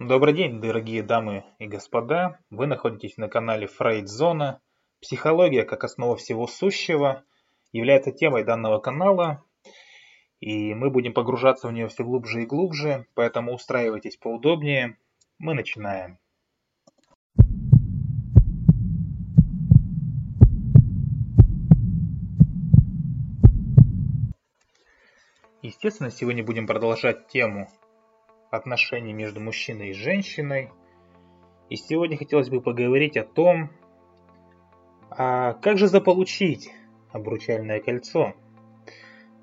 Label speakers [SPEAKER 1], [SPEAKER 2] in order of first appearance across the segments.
[SPEAKER 1] Добрый день, дорогие дамы и господа. Вы находитесь на канале Фрейдзона. Психология как основа всего сущего является темой данного канала. И мы будем погружаться в нее все глубже и глубже, поэтому устраивайтесь поудобнее. Мы начинаем. Естественно, сегодня будем продолжать тему отношений между мужчиной и женщиной. И сегодня хотелось бы поговорить о том, а как же заполучить обручальное кольцо.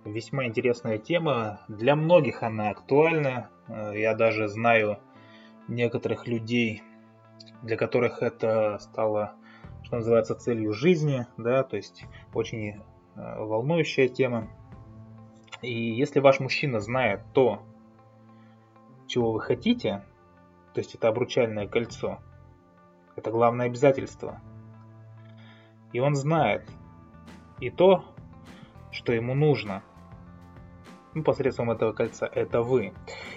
[SPEAKER 1] Весьма интересная тема, для многих она актуальна. Я даже знаю некоторых людей, для которых это стало, что называется, целью жизни, да, то есть очень э, волнующая тема. И если ваш мужчина знает то, чего вы хотите, то есть это обручальное кольцо, это главное обязательство. И он знает и то, что ему нужно. Ну, посредством этого кольца это вы.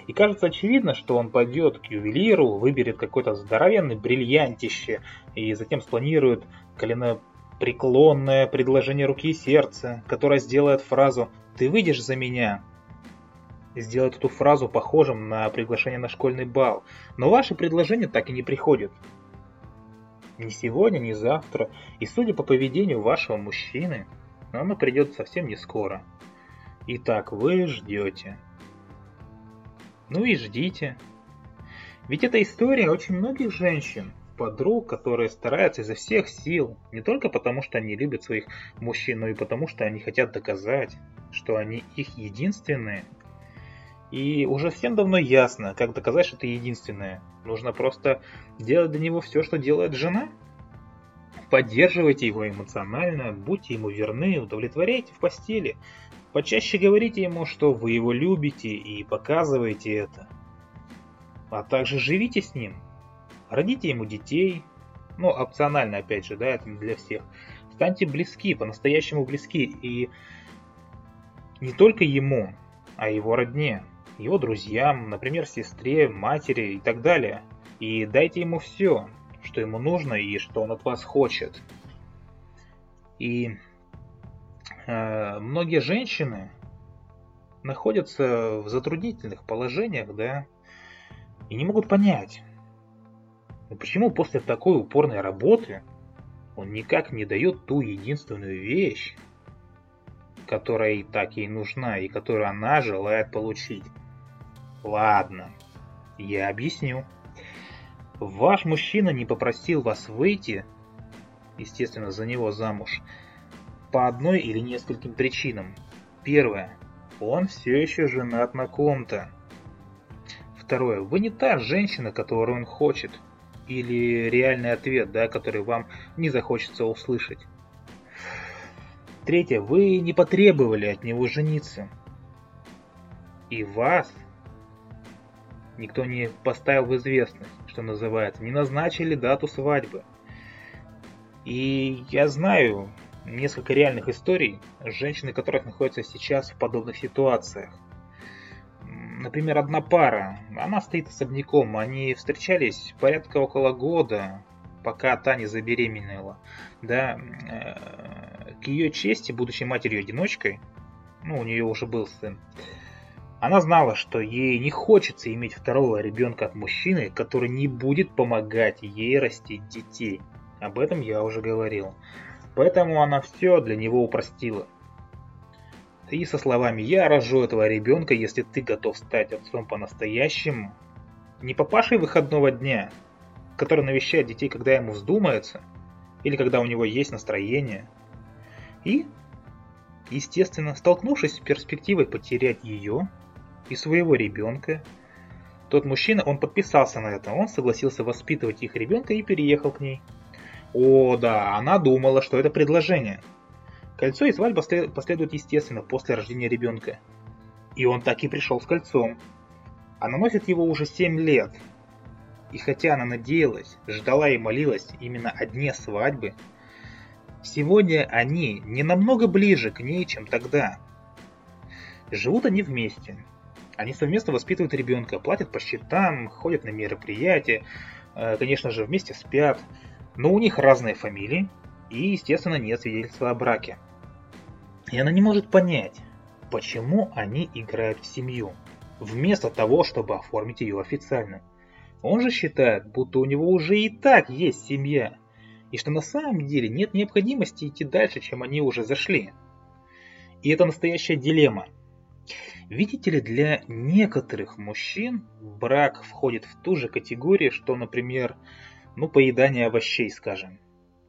[SPEAKER 1] И кажется очевидно, что он пойдет к ювелиру, выберет какой-то здоровенный бриллиантище и затем спланирует коленопреклонное предложение руки и сердца, которое сделает фразу «Ты выйдешь за меня?» Сделать эту фразу похожим на приглашение на школьный бал, но ваши предложения так и не приходят. Ни сегодня, ни завтра, и судя по поведению вашего мужчины, оно придет совсем не скоро. Итак, вы ждете. Ну и ждите. Ведь эта история очень многих женщин, подруг, которые стараются изо всех сил, не только потому, что они любят своих мужчин, но и потому, что они хотят доказать, что они их единственные – и уже всем давно ясно, как доказать, что ты единственная. Нужно просто делать для него все, что делает жена. Поддерживайте его эмоционально, будьте ему верны, удовлетворяйте в постели. Почаще говорите ему, что вы его любите и показывайте это. А также живите с ним. Родите ему детей. Ну, опционально, опять же, да, это для всех. Станьте близки, по-настоящему близки. И не только ему, а его родне его друзьям, например, сестре, матери и так далее. И дайте ему все, что ему нужно и что он от вас хочет. И э, многие женщины находятся в затруднительных положениях, да, и не могут понять, ну почему после такой упорной работы он никак не дает ту единственную вещь, которая и так ей нужна, и которую она желает получить. Ладно, я объясню. Ваш мужчина не попросил вас выйти, естественно, за него замуж, по одной или нескольким причинам. Первое. Он все еще женат на ком-то. Второе. Вы не та женщина, которую он хочет. Или реальный ответ, да, который вам не захочется услышать. Третье. Вы не потребовали от него жениться. И вас никто не поставил в известность, что называется, не назначили дату свадьбы. И я знаю несколько реальных историй, женщины которых находятся сейчас в подобных ситуациях. Например, одна пара, она стоит особняком, они встречались порядка около года, пока та не забеременела. Да, э, к ее чести, будучи матерью-одиночкой, ну, у нее уже был сын, она знала, что ей не хочется иметь второго ребенка от мужчины, который не будет помогать ей растить детей. Об этом я уже говорил. Поэтому она все для него упростила. И со словами «Я рожу этого ребенка, если ты готов стать отцом по-настоящему», не папашей выходного дня, который навещает детей, когда ему вздумается, или когда у него есть настроение. И, естественно, столкнувшись с перспективой потерять ее, и своего ребенка. Тот мужчина, он подписался на это, он согласился воспитывать их ребенка и переехал к ней. О, да, она думала, что это предложение. Кольцо и свадьба последуют естественно после рождения ребенка. И он так и пришел с кольцом. Она носит его уже 7 лет. И хотя она надеялась, ждала и молилась именно о дне свадьбы, сегодня они не намного ближе к ней, чем тогда. Живут они вместе, Они совместно воспитывают ребенка, платят по счетам, ходят на мероприятия, э, конечно же, вместе спят. Но у них разные фамилии и, естественно, нет свидетельства о браке. И она не может понять, почему они играют в семью, вместо того, чтобы оформить ее официально. Он же считает, будто у него уже и так есть семья, и что на самом деле нет необходимости идти дальше, чем они уже зашли. И это настоящая дилемма. Видите ли, для некоторых мужчин брак входит в ту же категорию, что, например, ну, поедание овощей, скажем.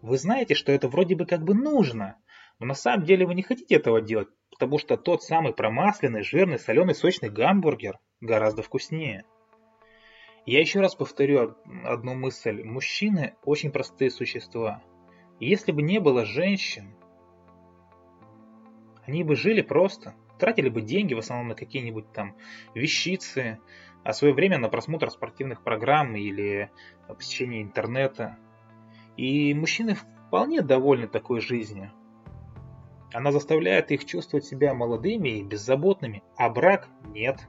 [SPEAKER 1] Вы знаете, что это вроде бы как бы нужно, но на самом деле вы не хотите этого делать, потому что тот самый промасленный, жирный, соленый, сочный гамбургер гораздо вкуснее. Я еще раз повторю одну мысль. Мужчины очень простые существа. если бы не было женщин, они бы жили просто, тратили бы деньги в основном на какие-нибудь там вещицы, а свое время на просмотр спортивных программ или посещение интернета. И мужчины вполне довольны такой жизнью. Она заставляет их чувствовать себя молодыми и беззаботными, а брак нет.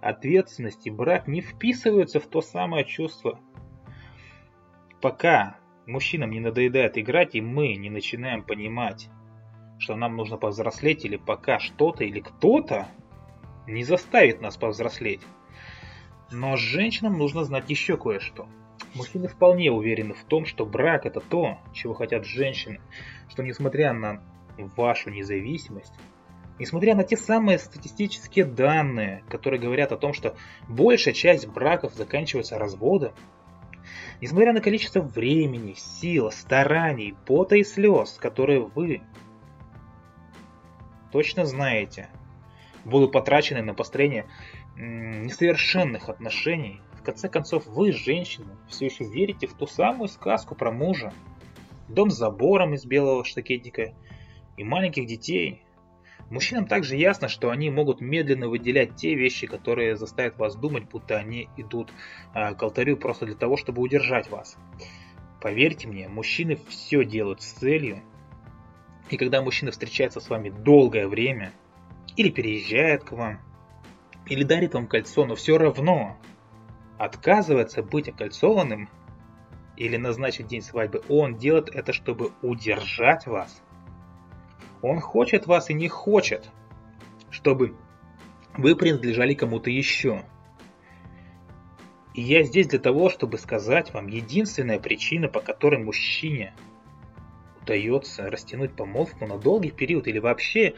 [SPEAKER 1] Ответственность и брак не вписываются в то самое чувство. Пока мужчинам не надоедает играть, и мы не начинаем понимать, что нам нужно повзрослеть, или пока что-то или кто-то не заставит нас повзрослеть. Но женщинам нужно знать еще кое-что. Мужчины вполне уверены в том, что брак это то, чего хотят женщины, что несмотря на вашу независимость, несмотря на те самые статистические данные, которые говорят о том, что большая часть браков заканчивается разводом, несмотря на количество времени, сил, стараний, пота и слез, которые вы точно знаете, будут потрачены на построение несовершенных отношений, в конце концов вы, женщины, все еще верите в ту самую сказку про мужа, дом с забором из белого штакетника и маленьких детей. Мужчинам также ясно, что они могут медленно выделять те вещи, которые заставят вас думать, будто они идут э, к алтарю просто для того, чтобы удержать вас. Поверьте мне, мужчины все делают с целью и когда мужчина встречается с вами долгое время, или переезжает к вам, или дарит вам кольцо, но все равно отказывается быть окольцованным или назначить день свадьбы, он делает это, чтобы удержать вас. Он хочет вас и не хочет, чтобы вы принадлежали кому-то еще. И я здесь для того, чтобы сказать вам единственная причина, по которой мужчине удается растянуть помолвку на долгий период или вообще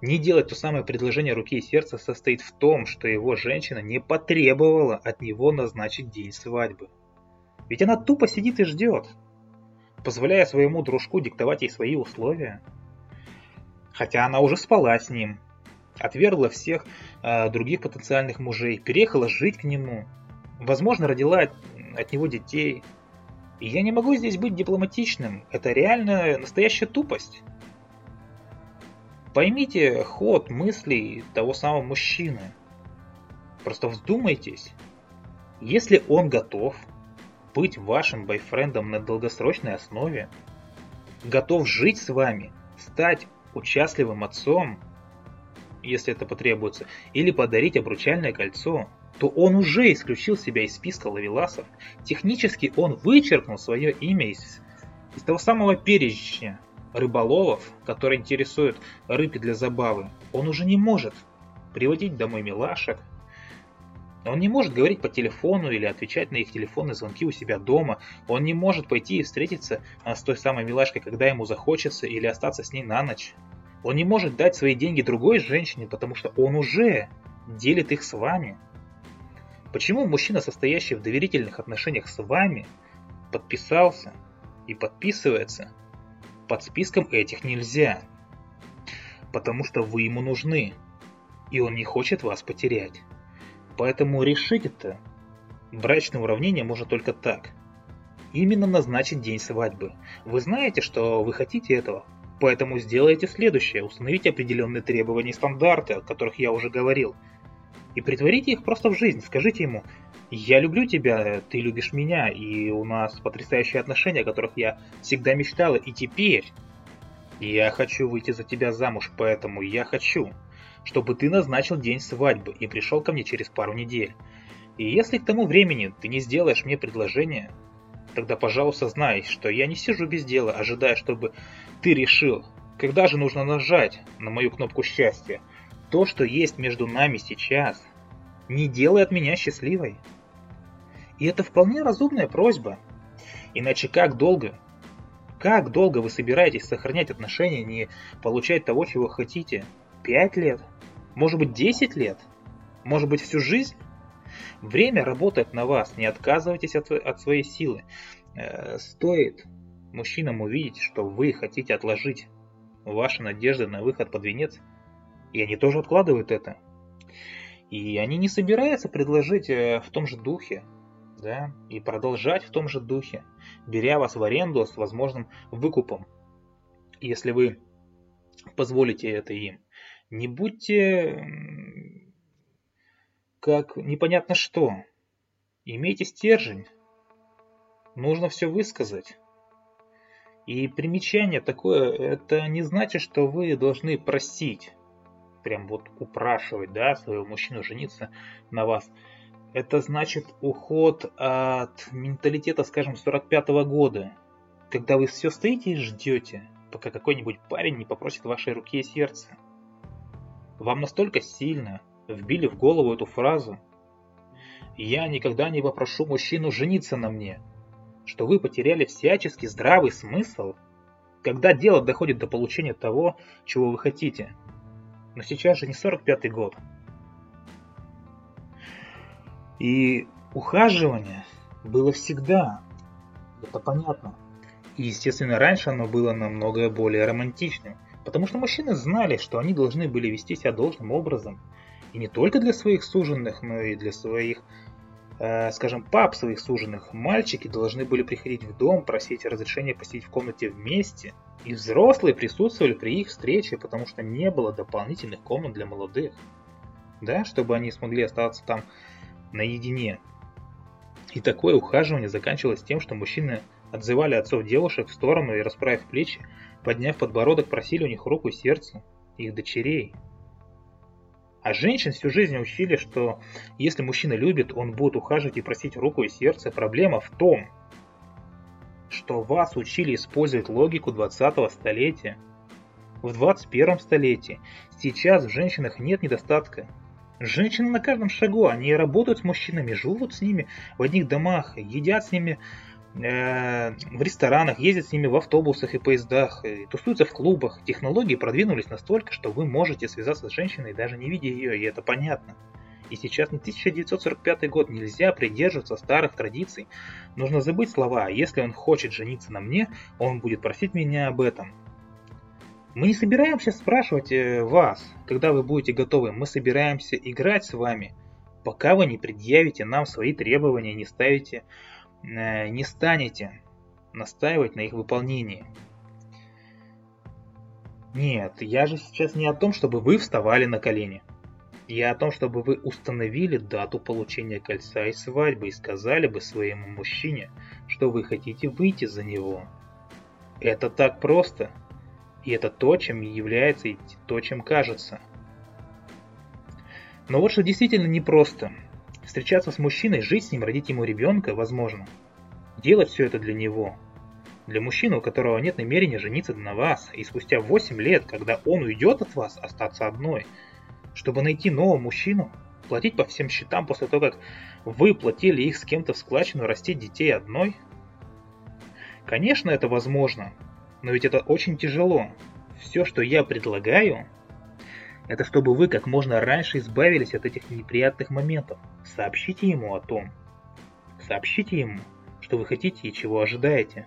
[SPEAKER 1] не делать то самое предложение руки и сердца состоит в том, что его женщина не потребовала от него назначить день свадьбы. Ведь она тупо сидит и ждет, позволяя своему дружку диктовать ей свои условия. Хотя она уже спала с ним, отвергла всех э, других потенциальных мужей, переехала жить к нему, возможно, родила от, от него детей, и я не могу здесь быть дипломатичным. Это реально настоящая тупость. Поймите ход мыслей того самого мужчины. Просто вздумайтесь. Если он готов быть вашим бойфрендом на долгосрочной основе, готов жить с вами, стать участливым отцом, если это потребуется, или подарить обручальное кольцо – то он уже исключил себя из списка лавеласов. Технически он вычеркнул свое имя из, из того самого перечня рыболовов, которые интересуют рыбки для забавы. Он уже не может приводить домой милашек. Он не может говорить по телефону или отвечать на их телефонные звонки у себя дома. Он не может пойти и встретиться а, с той самой милашкой, когда ему захочется, или остаться с ней на ночь. Он не может дать свои деньги другой женщине, потому что он уже делит их с вами. Почему мужчина, состоящий в доверительных отношениях с вами, подписался и подписывается под списком этих нельзя? Потому что вы ему нужны, и он не хочет вас потерять. Поэтому решить это брачное уравнение можно только так. Именно назначить день свадьбы. Вы знаете, что вы хотите этого, поэтому сделайте следующее. Установите определенные требования и стандарты, о которых я уже говорил – и притворите их просто в жизнь. Скажите ему, я люблю тебя, ты любишь меня, и у нас потрясающие отношения, о которых я всегда мечтала, и теперь я хочу выйти за тебя замуж, поэтому я хочу, чтобы ты назначил день свадьбы и пришел ко мне через пару недель. И если к тому времени ты не сделаешь мне предложение, тогда, пожалуйста, знай, что я не сижу без дела, ожидая, чтобы ты решил, когда же нужно нажать на мою кнопку счастья. То, что есть между нами сейчас, не делает меня счастливой. И это вполне разумная просьба. Иначе как долго, как долго вы собираетесь сохранять отношения, не получать того, чего хотите? Пять лет? Может быть, десять лет? Может быть, всю жизнь? Время работает на вас, не отказывайтесь от, от своей силы. Э, стоит мужчинам увидеть, что вы хотите отложить ваши надежды на выход под венец, и они тоже откладывают это. И они не собираются предложить э, в том же духе, да, и продолжать в том же духе, беря вас в аренду с возможным выкупом, если вы позволите это им. Не будьте как непонятно что. Имейте стержень. Нужно все высказать. И примечание такое, это не значит, что вы должны просить, прям вот упрашивать, да, своего мужчину жениться на вас. Это значит уход от менталитета, скажем, 45-го года, когда вы все стоите и ждете, пока какой-нибудь парень не попросит вашей руки и сердца. Вам настолько сильно вбили в голову эту фразу «Я никогда не попрошу мужчину жениться на мне», что вы потеряли всяческий здравый смысл, когда дело доходит до получения того, чего вы хотите. Но сейчас же не 45-й год. И ухаживание было всегда. Это понятно. И, естественно, раньше оно было намного более романтичным. Потому что мужчины знали, что они должны были вести себя должным образом. И не только для своих суженных, но и для своих Э, скажем, пап своих суженных, мальчики должны были приходить в дом, просить разрешения посидеть в комнате вместе, и взрослые присутствовали при их встрече, потому что не было дополнительных комнат для молодых, да, чтобы они смогли остаться там наедине. И такое ухаживание заканчивалось тем, что мужчины отзывали отцов девушек в сторону и, расправив плечи, подняв подбородок, просили у них руку и сердце их дочерей, а женщин всю жизнь учили, что если мужчина любит, он будет ухаживать и просить руку и сердце. Проблема в том, что вас учили использовать логику 20-го столетия. В 21 столетии сейчас в женщинах нет недостатка. Женщины на каждом шагу, они работают с мужчинами, живут с ними в одних домах, едят с ними в ресторанах, ездят с ними в автобусах и поездах, и тусуются в клубах. Технологии продвинулись настолько, что вы можете связаться с женщиной, даже не видя ее, и это понятно. И сейчас не 1945 год, нельзя придерживаться старых традиций. Нужно забыть слова, а если он хочет жениться на мне, он будет просить меня об этом. Мы не собираемся спрашивать э, вас, когда вы будете готовы, мы собираемся играть с вами, пока вы не предъявите нам свои требования, не ставите Э, не станете настаивать на их выполнении. Нет, я же сейчас не о том, чтобы вы вставали на колени. Я о том, чтобы вы установили дату получения кольца и свадьбы и сказали бы своему мужчине, что вы хотите выйти за него. Это так просто. И это то, чем является и то, чем кажется. Но вот что действительно непросто – Встречаться с мужчиной, жить с ним, родить ему ребенка возможно. Делать все это для него. Для мужчины, у которого нет намерения жениться на вас, и спустя 8 лет, когда он уйдет от вас, остаться одной, чтобы найти нового мужчину, платить по всем счетам после того, как вы платили их с кем-то в складчину, растить детей одной? Конечно, это возможно, но ведь это очень тяжело. Все, что я предлагаю, это чтобы вы как можно раньше избавились от этих неприятных моментов. Сообщите ему о том. Сообщите ему, что вы хотите и чего ожидаете.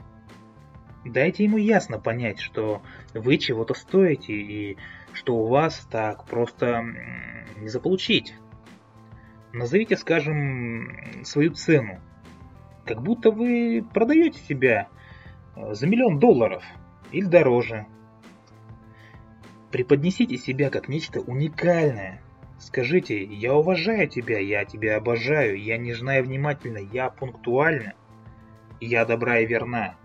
[SPEAKER 1] Дайте ему ясно понять, что вы чего-то стоите и что у вас так просто не заполучить. Назовите, скажем, свою цену. Как будто вы продаете себя э, за миллион долларов или дороже. Преподнесите себя как нечто уникальное. Скажите, я уважаю тебя, я тебя обожаю, я нежна и внимательна, я пунктуальна, я добра и верна.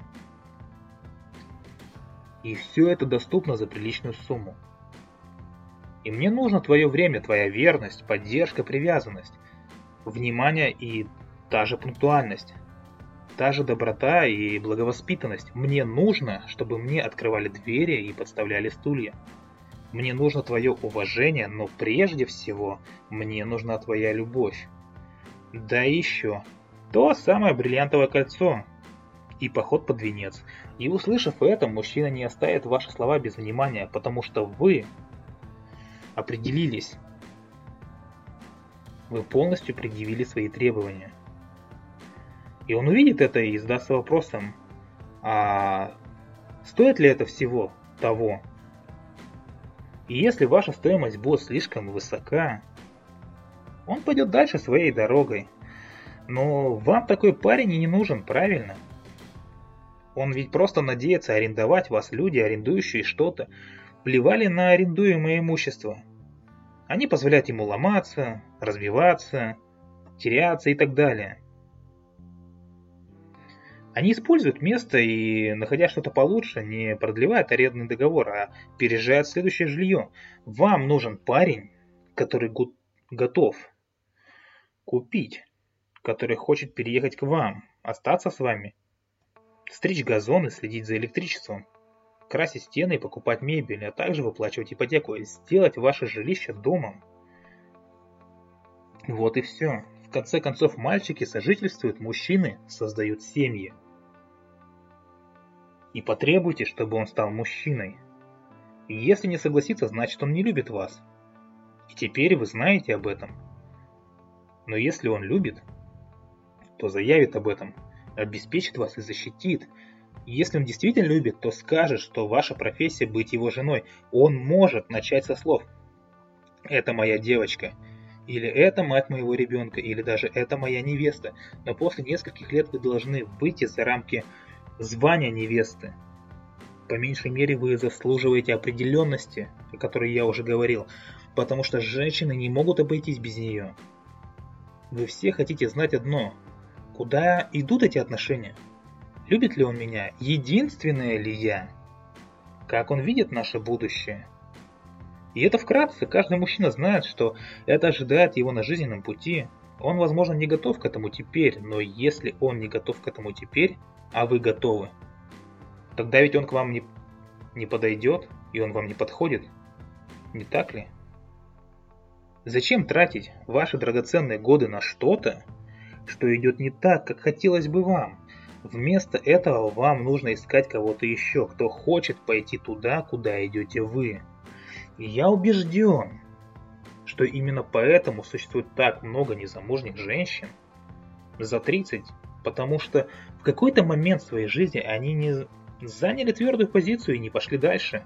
[SPEAKER 1] И все это доступно за приличную сумму. И мне нужно твое время, твоя верность, поддержка, привязанность, внимание и та же пунктуальность, та же доброта и благовоспитанность. Мне нужно, чтобы мне открывали двери и подставляли стулья. Мне нужно твое уважение, но прежде всего мне нужна твоя любовь. Да и еще, то самое бриллиантовое кольцо и поход под венец. И услышав это, мужчина не оставит ваши слова без внимания, потому что вы определились. Вы полностью предъявили свои требования. И он увидит это и задастся вопросом, а стоит ли это всего того? И если ваша стоимость будет слишком высока, он пойдет дальше своей дорогой. Но вам такой парень и не нужен, правильно? Он ведь просто надеется арендовать вас люди, арендующие что-то, плевали на арендуемое имущество. Они позволяют ему ломаться, развиваться, теряться и так далее. Они используют место и, находя что-то получше, не продлевают арендный договор, а переезжают в следующее жилье. Вам нужен парень, который готов купить, который хочет переехать к вам, остаться с вами, стричь газоны, следить за электричеством, красить стены и покупать мебель, а также выплачивать ипотеку и сделать ваше жилище домом. Вот и все. В конце концов, мальчики сожительствуют, мужчины создают семьи и потребуйте, чтобы он стал мужчиной. Если не согласится, значит он не любит вас. И теперь вы знаете об этом. Но если он любит, то заявит об этом, обеспечит вас и защитит. Если он действительно любит, то скажет, что ваша профессия быть его женой. Он может начать со слов «Это моя девочка», или «Это мать моего ребенка», или даже «Это моя невеста». Но после нескольких лет вы должны выйти за рамки звание невесты. По меньшей мере вы заслуживаете определенности, о которой я уже говорил, потому что женщины не могут обойтись без нее. Вы все хотите знать одно. Куда идут эти отношения? Любит ли он меня? Единственная ли я? Как он видит наше будущее? И это вкратце, каждый мужчина знает, что это ожидает его на жизненном пути. Он, возможно, не готов к этому теперь, но если он не готов к этому теперь, а вы готовы, тогда ведь он к вам не, не подойдет, и он вам не подходит. Не так ли? Зачем тратить ваши драгоценные годы на что-то, что идет не так, как хотелось бы вам? Вместо этого вам нужно искать кого-то еще, кто хочет пойти туда, куда идете вы. И я убежден, что именно поэтому существует так много незамужних женщин за 30 потому что в какой-то момент своей жизни они не заняли твердую позицию и не пошли дальше.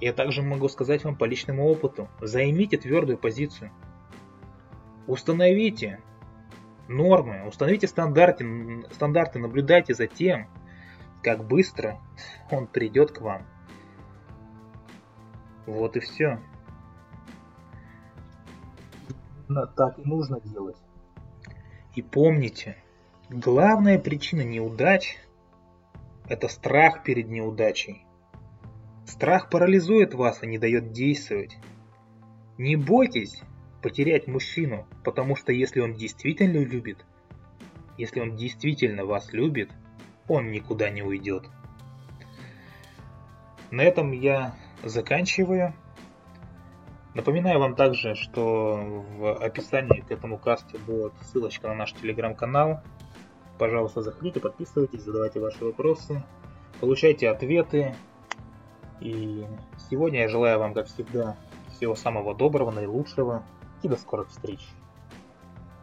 [SPEAKER 1] Я также могу сказать вам по личному опыту, займите твердую позицию. Установите нормы, установите стандарты, стандарты, наблюдайте за тем, как быстро он придет к вам. Вот и все. Так и нужно делать. И помните, главная причина неудач – это страх перед неудачей. Страх парализует вас и не дает действовать. Не бойтесь потерять мужчину, потому что если он действительно любит, если он действительно вас любит, он никуда не уйдет. На этом я заканчиваю. Напоминаю вам также, что в описании к этому касту будет ссылочка на наш телеграм-канал. Пожалуйста, заходите, подписывайтесь, задавайте ваши вопросы, получайте ответы. И сегодня я желаю вам, как всегда, всего самого доброго, наилучшего и до скорых встреч.